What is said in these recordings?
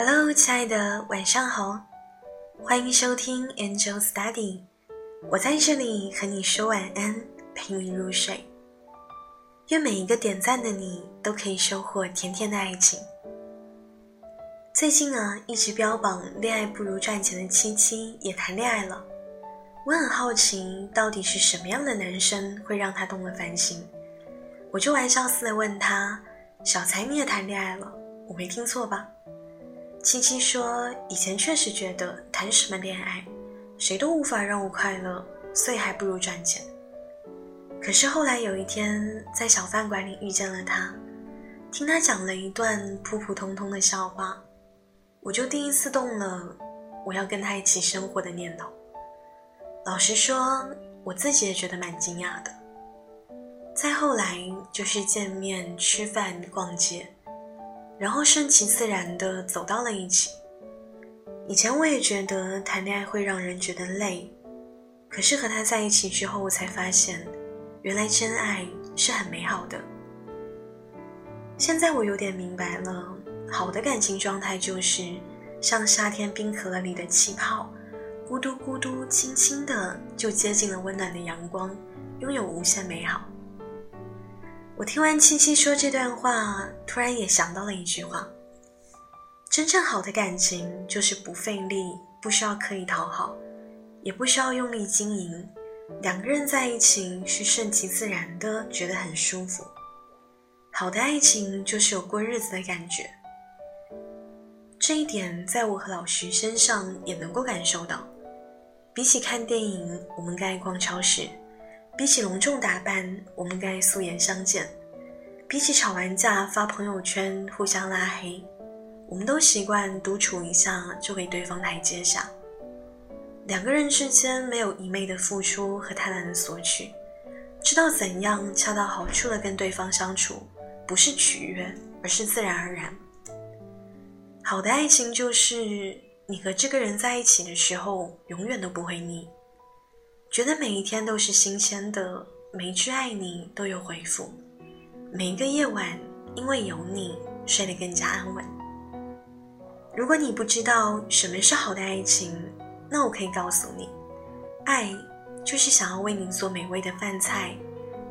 Hello，亲爱的，晚上好，欢迎收听 Angel Study，我在这里和你说晚安，陪你入睡。愿每一个点赞的你都可以收获甜甜的爱情。最近啊，一直标榜恋爱不如赚钱的七七也谈恋爱了，我很好奇，到底是什么样的男生会让他动了凡心？我就玩笑似的问他：“小才你也谈恋爱了？我没听错吧？”七七说：“以前确实觉得谈什么恋爱，谁都无法让我快乐，所以还不如赚钱。可是后来有一天在小饭馆里遇见了他，听他讲了一段普普通通的笑话，我就第一次动了我要跟他一起生活的念头。老实说，我自己也觉得蛮惊讶的。再后来就是见面、吃饭、逛街。”然后顺其自然的走到了一起。以前我也觉得谈恋爱会让人觉得累，可是和他在一起之后，我才发现，原来真爱是很美好的。现在我有点明白了，好的感情状态就是像夏天冰河里的气泡，咕嘟咕嘟，轻轻的就接近了温暖的阳光，拥有无限美好。我听完七七说这段话，突然也想到了一句话：真正好的感情就是不费力，不需要刻意讨好，也不需要用力经营，两个人在一起是顺其自然的，觉得很舒服。好的爱情就是有过日子的感觉。这一点在我和老徐身上也能够感受到。比起看电影，我们更爱逛超市。比起隆重打扮，我们该素颜相见；比起吵完架发朋友圈互相拉黑，我们都习惯独处一下就给对方台阶下。两个人之间没有一昧的付出和贪婪的索取，知道怎样恰到好处的跟对方相处，不是取悦，而是自然而然。好的爱情就是你和这个人在一起的时候，永远都不会腻。觉得每一天都是新鲜的，每一句爱你都有回复，每一个夜晚因为有你睡得更加安稳。如果你不知道什么是好的爱情，那我可以告诉你，爱就是想要为你做美味的饭菜，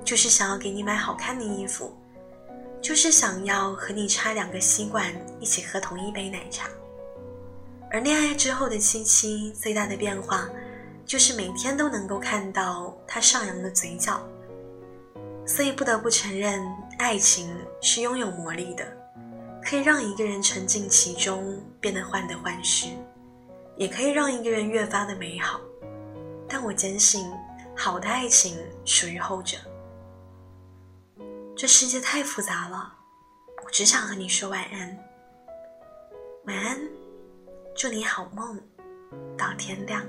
就是想要给你买好看的衣服，就是想要和你插两个吸管一起喝同一杯奶茶。而恋爱之后的七七最大的变化。就是每天都能够看到他上扬的嘴角，所以不得不承认，爱情是拥有魔力的，可以让一个人沉浸其中，变得患得患失，也可以让一个人越发的美好。但我坚信，好的爱情属于后者。这世界太复杂了，我只想和你说晚安，晚安，祝你好梦，到天亮。